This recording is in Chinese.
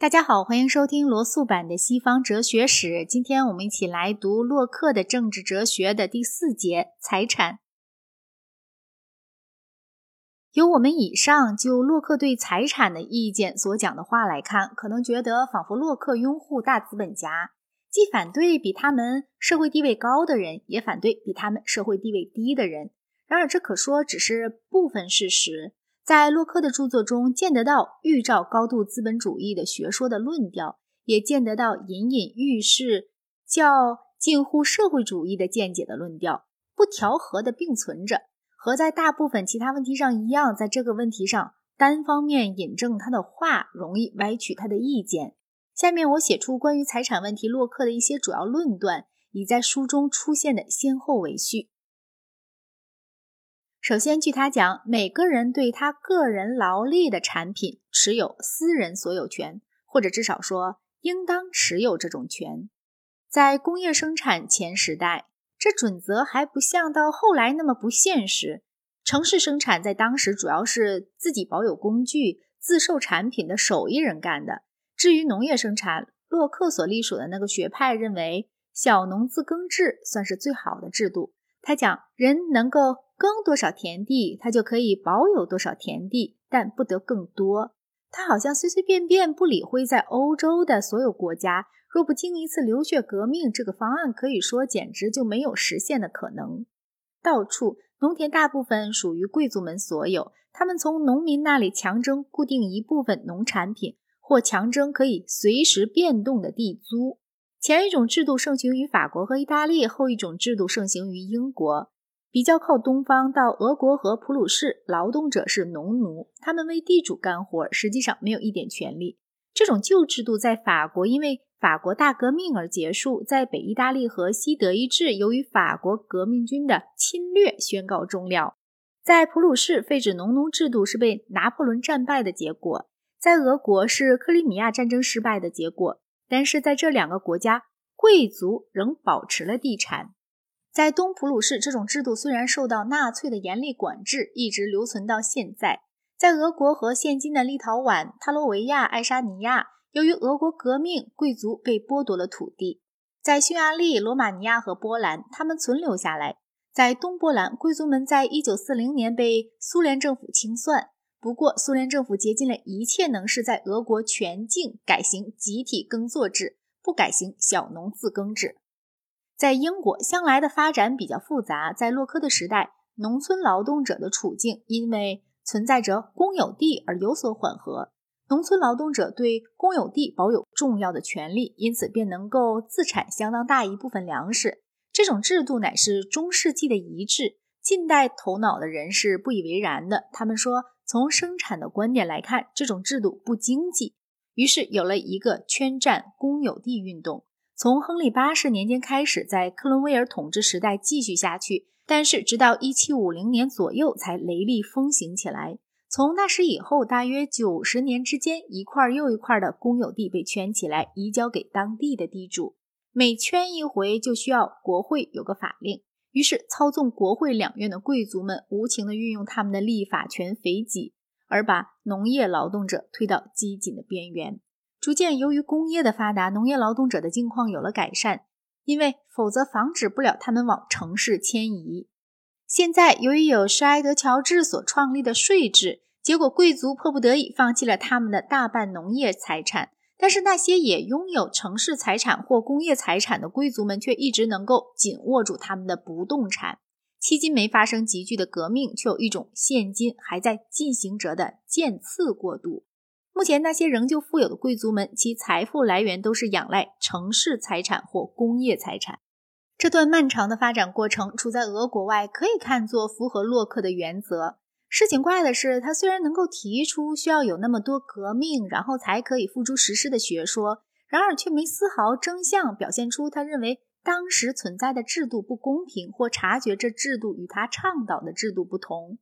大家好，欢迎收听罗素版的西方哲学史。今天我们一起来读洛克的政治哲学的第四节财产。由我们以上就洛克对财产的意见所讲的话来看，可能觉得仿佛洛克拥护大资本家，既反对比他们社会地位高的人，也反对比他们社会地位低的人。然而，这可说只是部分事实。在洛克的著作中，见得到预兆高度资本主义的学说的论调，也见得到隐隐预示较近乎社会主义的见解的论调，不调和的并存着。和在大部分其他问题上一样，在这个问题上单方面引证他的话，容易歪曲他的意见。下面我写出关于财产问题洛克的一些主要论断，以在书中出现的先后为序。首先，据他讲，每个人对他个人劳力的产品持有私人所有权，或者至少说应当持有这种权。在工业生产前时代，这准则还不像到后来那么不现实。城市生产在当时主要是自己保有工具、自售产品的手艺人干的。至于农业生产，洛克所隶属的那个学派认为，小农自耕制算是最好的制度。他讲，人能够。耕多少田地，他就可以保有多少田地，但不得更多。他好像随随便便不理会在欧洲的所有国家，若不经一次流血革命，这个方案可以说简直就没有实现的可能。到处农田大部分属于贵族们所有，他们从农民那里强征固定一部分农产品，或强征可以随时变动的地租。前一种制度盛行于法国和意大利，后一种制度盛行于英国。比较靠东方到俄国和普鲁士，劳动者是农奴，他们为地主干活，实际上没有一点权利。这种旧制度在法国因为法国大革命而结束，在北意大利和西德意志由于法国革命军的侵略宣告终了。在普鲁士废止农奴制度是被拿破仑战败的结果，在俄国是克里米亚战争失败的结果。但是在这两个国家，贵族仍保持了地产。在东普鲁士，这种制度虽然受到纳粹的严厉管制，一直留存到现在。在俄国和现今的立陶宛、塔罗维亚、爱沙尼亚，由于俄国革命，贵族被剥夺了土地。在匈牙利、罗马尼亚和波兰，他们存留下来。在东波兰，贵族们在一九四零年被苏联政府清算，不过苏联政府竭尽了一切能事，在俄国全境改行集体耕作制，不改行小农自耕制。在英国，向来的发展比较复杂。在洛克的时代，农村劳动者的处境因为存在着公有地而有所缓和。农村劳动者对公有地保有重要的权利，因此便能够自产相当大一部分粮食。这种制度乃是中世纪的遗志。近代头脑的人是不以为然的。他们说，从生产的观点来看，这种制度不经济。于是有了一个圈占公有地运动。从亨利八世年间开始，在克伦威尔统治时代继续下去，但是直到一七五零年左右才雷厉风行起来。从那时以后，大约九十年之间，一块又一块的公有地被圈起来，移交给当地的地主。每圈一回，就需要国会有个法令。于是，操纵国会两院的贵族们无情地运用他们的立法权肥己，而把农业劳动者推到饥馑的边缘。逐渐，由于工业的发达，农业劳动者的境况有了改善，因为否则防止不了他们往城市迁移。现在，由于有施埃德乔治所创立的税制，结果贵族迫不得已放弃了他们的大半农业财产，但是那些也拥有城市财产或工业财产的贵族们却一直能够紧握住他们的不动产。迄今没发生急剧的革命，却有一种现今还在进行着的渐次过渡。目前，那些仍旧富有的贵族们，其财富来源都是仰赖城市财产或工业财产。这段漫长的发展过程，处在俄国外，可以看作符合洛克的原则。事情怪的是，他虽然能够提出需要有那么多革命，然后才可以付诸实施的学说，然而却没丝毫征象表现出他认为当时存在的制度不公平，或察觉这制度与他倡导的制度不同。